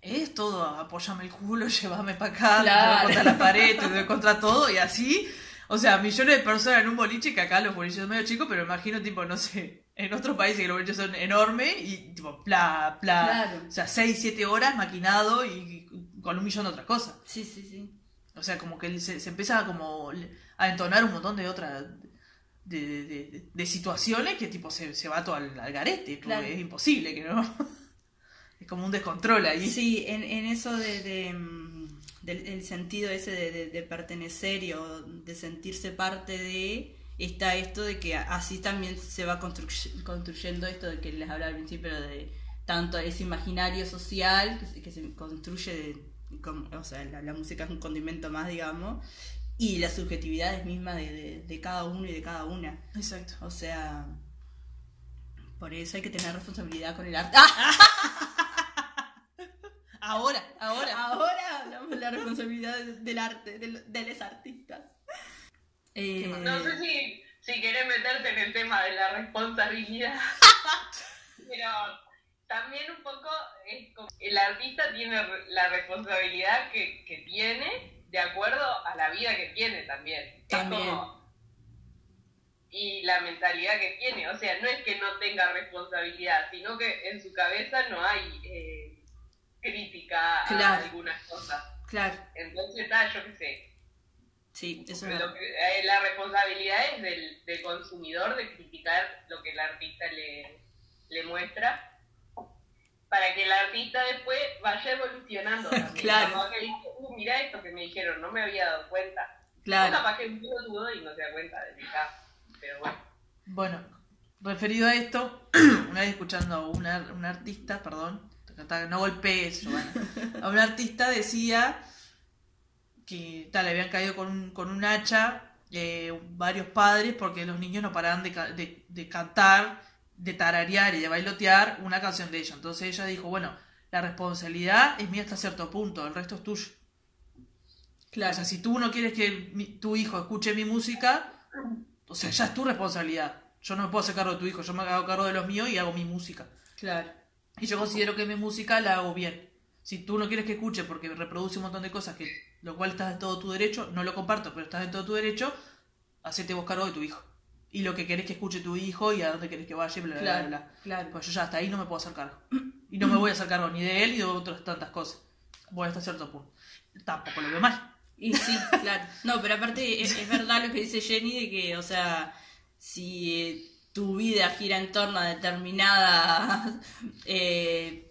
S1: es todo, apóyame el culo, llévame para acá, te doy contra la pared, te doy contra todo, y así. O sea, millones de personas en un boliche, que acá los boliches son medio chicos, pero imagino, tipo, no sé, en otros países que los boliches son enormes y, tipo, bla, bla.
S2: Claro.
S1: O sea, 6, 7 horas maquinado y con un millón de otras cosas.
S2: Sí, sí, sí.
S1: O sea, como que se, se empieza a como a entonar un montón de otras de, de- de- de situaciones que tipo se, se va todo al, al garete, porque
S2: Claro.
S1: es imposible que no. Es como un descontrol ahí.
S2: Sí, en, en eso de, de, del el sentido ese de, de- de pertenecer y, o de sentirse parte de, está esto de que así también se va construy- construyendo esto de que les hablaba al principio de tanto ese imaginario social que se, que se construye, de- o sea, la, la música es un condimento más, digamos, y las subjetividades mismas de- de cada uno y de cada una.
S1: Exacto.
S2: O sea, por eso hay que tener responsabilidad con el arte. ¡Ah!
S1: Ahora, ahora.
S2: Ahora hablamos de la responsabilidad del, arte, del- de, los artistas. Eh?
S3: No sé si, si querés meterte en el tema de la responsabilidad, pero también un poco es como el artista tiene la responsabilidad que, que tiene de acuerdo a la vida que tiene también. Es
S2: También.
S3: como- y la mentalidad que tiene, o sea, no es que no tenga responsabilidad, sino que en su cabeza no hay eh, crítica a
S2: Claro.
S3: algunas cosas.
S2: Claro,
S3: Entonces está, yo qué sé,
S2: sí, eso
S3: lo que- eh, la responsabilidad es del, del consumidor de criticar lo que el artista le, le muestra para que el artista después vaya evolucionando. también.
S2: Claro.
S3: Que dice, uh, mira esto que me dijeron, no me había dado cuenta.
S2: Claro.
S3: capaz que uno dudó y no se da cuenta de mi caso. Pero bueno,
S1: Bueno, referido a esto, una vez escuchando a una, un artista, perdón, no golpees, Giovanna, a un artista decía que tal, le habían caído con un, con un hacha eh, varios padres porque los niños no paraban de, de, de cantar, de tararear y de bailotear una canción de ella. Entonces ella dijo, bueno, la responsabilidad es mía hasta cierto punto, el resto es tuyo.
S2: Claro.
S1: O sea, si tú no quieres que mi- tu hijo escuche mi música, o sea, ya es tu responsabilidad. Yo no me puedo hacer cargo de tu hijo, yo me hago cargo de los míos y hago mi música.
S2: Claro.
S1: Y yo considero que mi música la hago bien. Si tú no quieres que escuche porque reproduce un montón de cosas, que lo cual estás en todo tu derecho, no lo comparto, pero estás en todo tu derecho, hacete vos cargo de tu hijo. Y lo que querés que escuche tu hijo y a dónde querés que vaya, bla, bla, bla,
S2: Claro,
S1: bla.
S2: claro.
S1: Pues yo ya hasta ahí no me puedo hacer cargo. Y no me voy a hacer cargo ni de él ni de otras tantas cosas. Voy hasta cierto punto. Tampoco lo veo mal.
S2: Y sí, claro. No, pero aparte es, es verdad lo que dice Jenny de que, o sea, si eh, tu vida gira en torno a determinadas eh,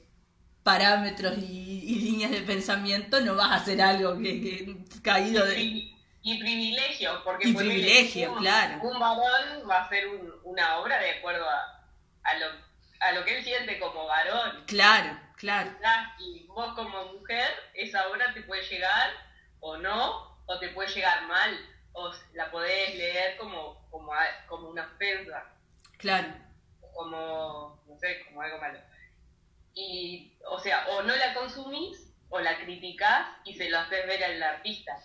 S2: parámetros y, y líneas de pensamiento, no vas a hacer algo que, que caído de...
S3: y, y privilegio, porque
S2: Y privilegio,
S3: un,
S2: claro.
S3: Un varón va a hacer un- una obra de acuerdo a, a, lo, a lo que él siente como varón.
S2: Claro, claro,
S3: ¿verdad? Y vos como mujer, esa obra te puede llegar o no, o te puede llegar mal, o la podés leer como, como, como una ofensa,
S2: claro.
S3: como, no sé, como algo malo. Y, o sea, o no la consumís, o la criticás y se lo haces ver al artista.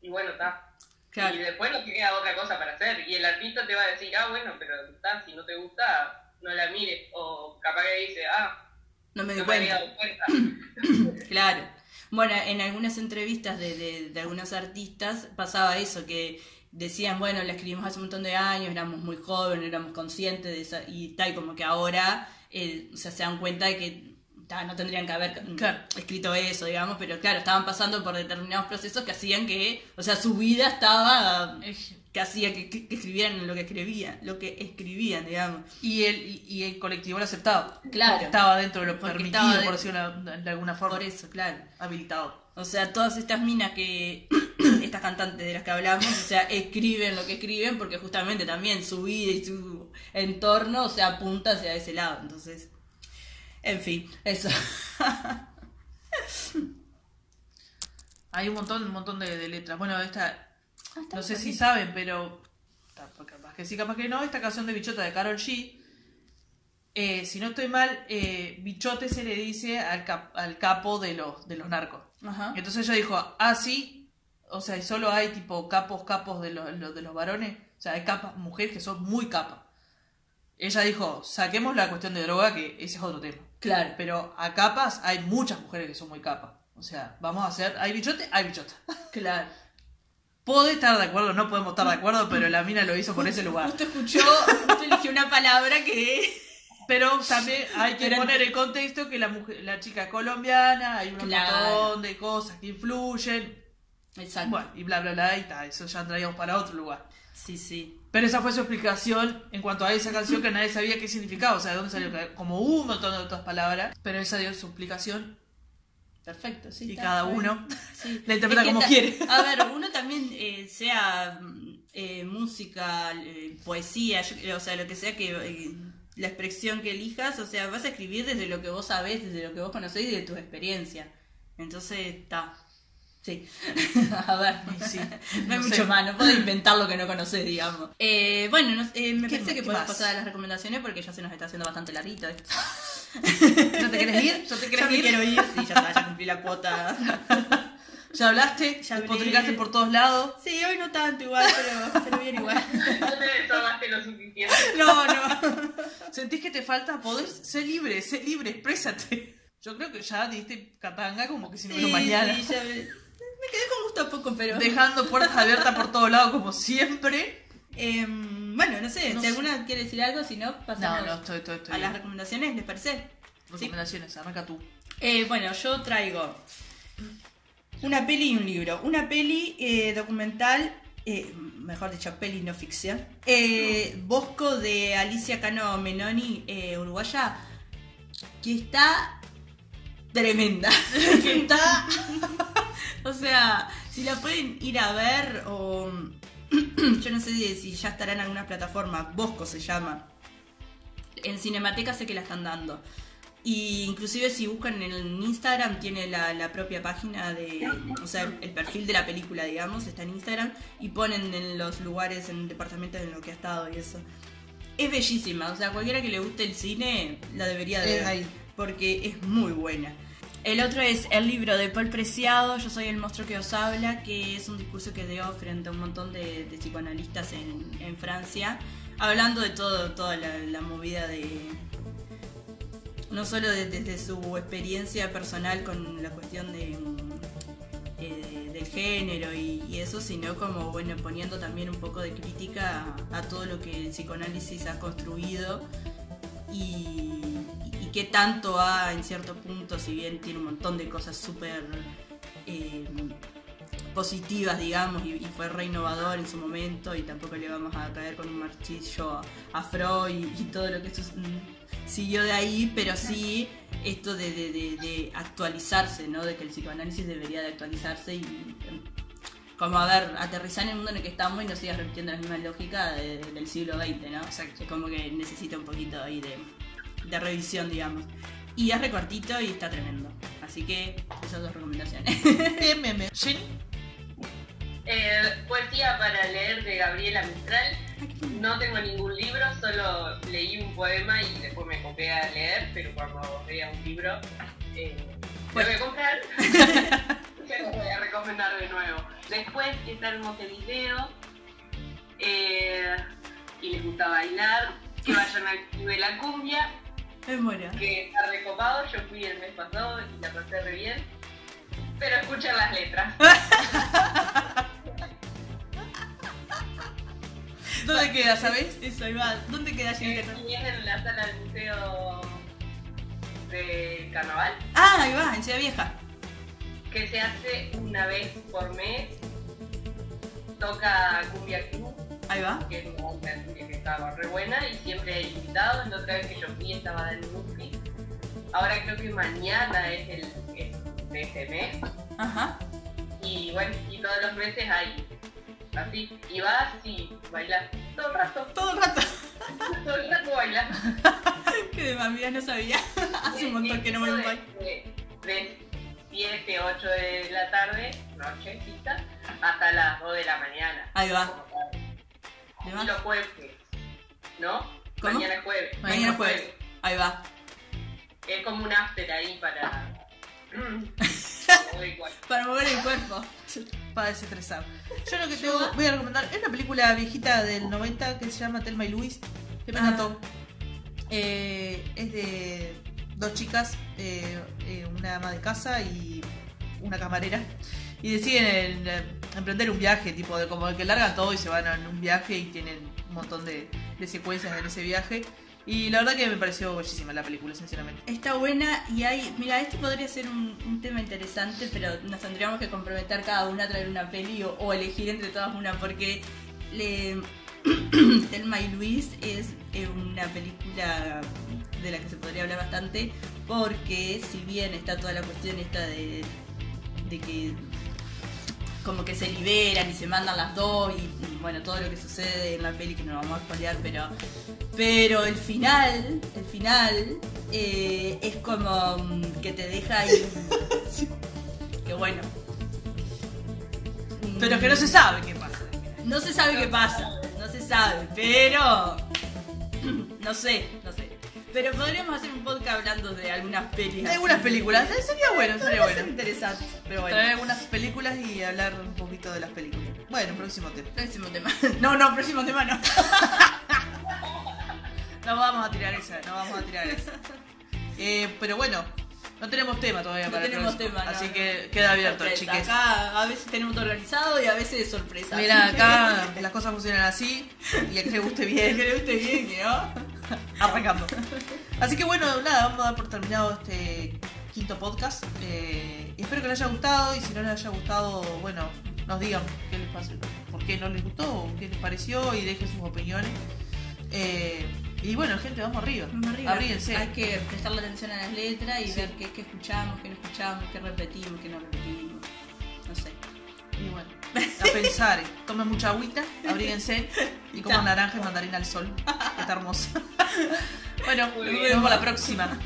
S3: Y bueno, está.
S2: Claro.
S3: Y después no te queda otra cosa para hacer. Y el artista te va a decir, ah, bueno, pero está, si no te gusta, no la mires. O capaz que dice, ah,
S2: No me
S3: no me había dado cuenta.
S2: Claro. Bueno, en algunas entrevistas de, de, de algunos artistas pasaba eso, que decían, bueno, la escribimos hace un montón de años, éramos muy jóvenes, éramos conscientes de esa, y tal, como que ahora eh, o sea, se dan cuenta de que ta, no tendrían que haber
S1: Claro.
S2: escrito eso, digamos, pero claro, estaban pasando por determinados procesos que hacían que, o sea, su vida estaba
S1: Es-
S2: que hacía que, escribieran lo que escribían, lo que escribían, digamos.
S1: Y el, y, y el colectivo lo aceptaba.
S2: Claro.
S1: Estaba dentro de lo
S2: Porque
S1: permitido,
S2: de-
S1: por decirlo de, de alguna forma.
S2: Por eso, claro.
S1: Habilitado.
S2: O sea, todas estas minas que, estas cantantes de las que hablamos, o sea, escriben lo que escriben porque justamente también su vida y su entorno, o sea, apunta hacia ese lado. Entonces, en fin, eso.
S1: Hay un montón, un montón de, de letras. Bueno, esta,
S2: Ah,
S1: no sé
S2: bien.
S1: si saben, pero capaz que sí, capaz que no, esta canción de Bichota de Carol G. eh, si no estoy mal, eh, Bichote se le dice al, cap- al capo de los, de los narcos.
S2: Ajá.
S1: Entonces ella dijo, ah, sí, o sea, solo hay tipo capos, capos de los, los- de los varones, o sea, hay capas, mujeres que son muy capas. Ella dijo, saquemos la cuestión de droga, que ese es otro tema.
S2: Claro.
S1: Pero a capas hay muchas mujeres que son muy capas. O sea, vamos a hacer, hay bichote, hay bichota.
S2: Claro.
S1: Puedo estar de acuerdo, no podemos estar de acuerdo, pero la mina lo hizo por ese lugar.
S2: Justo escuchó, justo eligió una palabra que...
S1: Pero también hay que poner el contexto que la mujer, la chica es colombiana, hay un
S2: Claro.
S1: montón de cosas que influyen.
S2: Exacto.
S1: Bueno, y bla, bla, bla, y está, eso ya traíamos para otro lugar.
S2: Sí, sí.
S1: Pero esa fue su explicación en cuanto a esa canción que nadie sabía qué significaba, o sea, de dónde salió, como hubo un montón de otras palabras, pero esa dio su explicación
S2: Perfecto, sí.
S1: y cada
S2: bien.
S1: uno
S2: Sí.
S1: la interpreta
S2: Es que
S1: como quiere.
S2: A ver, uno también, eh, sea mm, eh, música, eh, poesía, yo- o sea, lo que sea que eh, la expresión que elijas, o sea, vas a escribir desde lo que vos sabés, desde lo que vos conocés y de tu experiencia. Entonces, está. Sí. a ver,
S1: Sí.
S2: no hay
S1: No
S2: mucho
S1: sé.
S2: más, no podés inventar lo que no conocés, digamos. Eh, bueno, no- eh, me
S1: ¿Qué
S2: parece que
S1: ¿Qué
S2: podemos
S1: más?
S2: pasar a las recomendaciones porque ya se nos está haciendo bastante larguito esto.
S1: ¿Ya te querés ir? ¿Ya te querés
S2: Ya me
S1: ir?
S2: quiero ir, sí, ya está, ya cumplí la cuota.
S1: ¿Ya hablaste?
S2: Ya
S1: ¿Ya
S2: hablé.
S1: potricaste por todos lados?
S2: Sí, hoy no tanto igual, pero, pero bien igual.
S3: No te desahogaste lo suficiente.
S2: No, no.
S1: ¿Sentís que te falta? Podés ser libre, ser libre, exprésate. Yo creo que ya diste capanga como que si no
S2: Sí,
S1: mañana.
S2: sí, ya me, quedé con gusto a poco, pero...
S1: Dejando puertas abiertas por todos lados como siempre.
S2: Em, bueno, no sé,
S1: No
S2: si
S1: sé.
S2: alguna quiere decir algo, si no, pasamos
S1: No, no, estoy, estoy, estoy.
S2: a las recomendaciones, ¿les parece?
S1: Recomendaciones, arranca tú.
S2: Eh, bueno, yo traigo una peli y un libro. Una peli eh, documental, eh, mejor dicho, peli no ficción. Bosco de Alicia Cano Menoni, uruguaya, que está tremenda. que está... o sea, si la pueden ir a ver o... yo no sé si ya estará en alguna plataforma. Bosco se llama. En Cinemateca sé que la están dando. Y inclusive si buscan en Instagram tiene la, la propia página de, o sea, el perfil de la película, digamos, está en Instagram y ponen en los lugares, en departamentos en los que ha estado y eso. Es bellísima, o sea, cualquiera que le guste el cine la debería de ver,
S1: ahí.
S2: porque es muy buena. El otro es el libro de Paul Preciado, Yo soy el monstruo que os habla, que es un discurso que dio frente a un montón de, de psicoanalistas en, Francia, hablando de todo, toda la, movida de, no solo de- desde su experiencia personal con la cuestión de, eh, del género y, eso, sino como bueno poniendo también un poco de crítica a, a todo lo que el psicoanálisis ha construido y qué tanto ha en cierto punto, si bien tiene un montón de cosas súper eh, positivas, digamos, y, y fue re innovador en su momento, y tampoco le vamos a caer con un marchillo a, Freud y, y todo lo que eso, mm, siguió de ahí, pero sí esto de, de- de- de actualizarse, ¿no? De que el psicoanálisis debería de actualizarse y em, como a ver, aterrizar en el mundo en el que estamos y no sigas repitiendo la misma lógica de- del siglo XX, ¿no?
S1: Exacto.
S2: Es como que necesita un poquito ahí de, de revisión, digamos. Y es recortito y está tremendo. Así que esas dos recomendaciones.
S1: Bien, bien, bien. Jenny,
S3: Eh, poesía para leer de Gabriela Mistral. No tengo ningún libro, solo leí un poema y después me compré a leer, pero cuando vea un libro, eh, lo voy a comprar. Ya lo voy a recomendar de nuevo. Después está en Montevideo eh, y les gusta bailar, que vayan al Club de la Cumbia,
S2: Es buena.
S3: que está recopado. Yo fui el mes pasado y la pasé re bien. Pero escuchen las letras.
S1: ¿dónde queda, sabes?
S2: Eso, ahí va. ¿Dónde queda
S3: Eh, y es en la sala del museo de carnaval,
S2: Ah, ahí va, en Ciudad Vieja.
S3: que se hace una vez por mes. Toca Cumbia Club
S2: Ahí va.
S3: que es una banda que estaba re buena y siempre hay invitados. La otra vez que yo fui estaba Dan Murphy. Ahora creo que mañana es el es de este mes.
S2: Ajá.
S3: Y bueno, y todos los meses hay así. Y vas y bailas todo el rato.
S2: Todo el rato.
S3: Todo el rato bailas.
S2: Que de mami no sabía. Hace un montón que no voy a un baile.
S3: De, de 7, 8 de la tarde, nochecita, hasta las 2 de la mañana.
S2: Ahí va.
S3: Los jueves, ¿no?
S2: ¿Cómo?
S3: Mañana es jueves.
S2: Mañana es jueves. Ahí va.
S3: Es como un after ahí para.
S2: Para mover el cuerpo.
S1: Para desestresar. Yo lo que tengo, voy a recomendar es una película viejita del 90 que se llama Telma y Luis, que me
S2: Ah.
S1: encantó. Eh, es de dos chicas, eh, eh, una ama de casa y una camarera. Y deciden emprender un viaje, tipo de como el que largan todo y se van en un viaje y tienen un montón de, secuencias en ese viaje. Y la verdad que me pareció bellísima la película, sinceramente.
S2: Está buena y hay. Mira, este podría ser un, tema interesante, pero nos tendríamos que comprometer cada una a traer una peli o, o elegir entre todas una, porque le, Thelma y Luis es una película de la que se podría hablar bastante, porque si bien está toda la cuestión esta de que como que se liberan y se mandan las dos y bueno, todo lo que sucede en la peli que no vamos a spoilear, pero pero el final, el final eh, es como mm, que te deja ahí que bueno.
S1: Pero que no se sabe qué pasa.
S2: no se sabe qué pasa, no se sabe, pero no sé, no sé. Pero podríamos hacer un podcast hablando de algunas pelis.
S1: Hay algunas películas, eh, sería bueno, sería
S2: Podría ser
S1: bueno.
S2: interesante, pero bueno.
S1: Traer algunas películas y hablar un poquito de las películas. Bueno, próximo tema.
S2: Próximo tema. No, no, próximo tema no.
S1: No vamos a tirar esa, no vamos a tirar esa. Eh, pero bueno, no tenemos tema todavía
S2: No
S1: para
S2: tenemos tema, no,
S1: Así
S2: no.
S1: que queda abierto, chiques.
S2: Acá a veces tenemos todo organizado y a veces es sorpresa.
S1: Mira,
S2: que-
S1: acá las cosas funcionan así y a que le guste
S2: Que
S1: bien,
S2: le guste bien, que no.
S1: arrancando. Así que bueno, nada, vamos a dar por terminado este quinto podcast. Eh, espero que les haya gustado y si no les haya gustado, bueno, nos digan qué les pasó, por qué no les gustó, o qué les pareció y dejen sus opiniones. Eh, y bueno, gente, vamos arriba.
S2: Vamos arriba.
S1: Abríense.
S2: Hay que prestarle atención a las letras y
S1: Sí.
S2: ver qué, qué escuchamos, qué no escuchamos, qué repetimos, qué no repetimos.
S1: Y bueno, a pensar, tomen mucha agüita, abríguense y coman naranja y mandarina al sol. Está hermoso. bueno, nos vemos la próxima.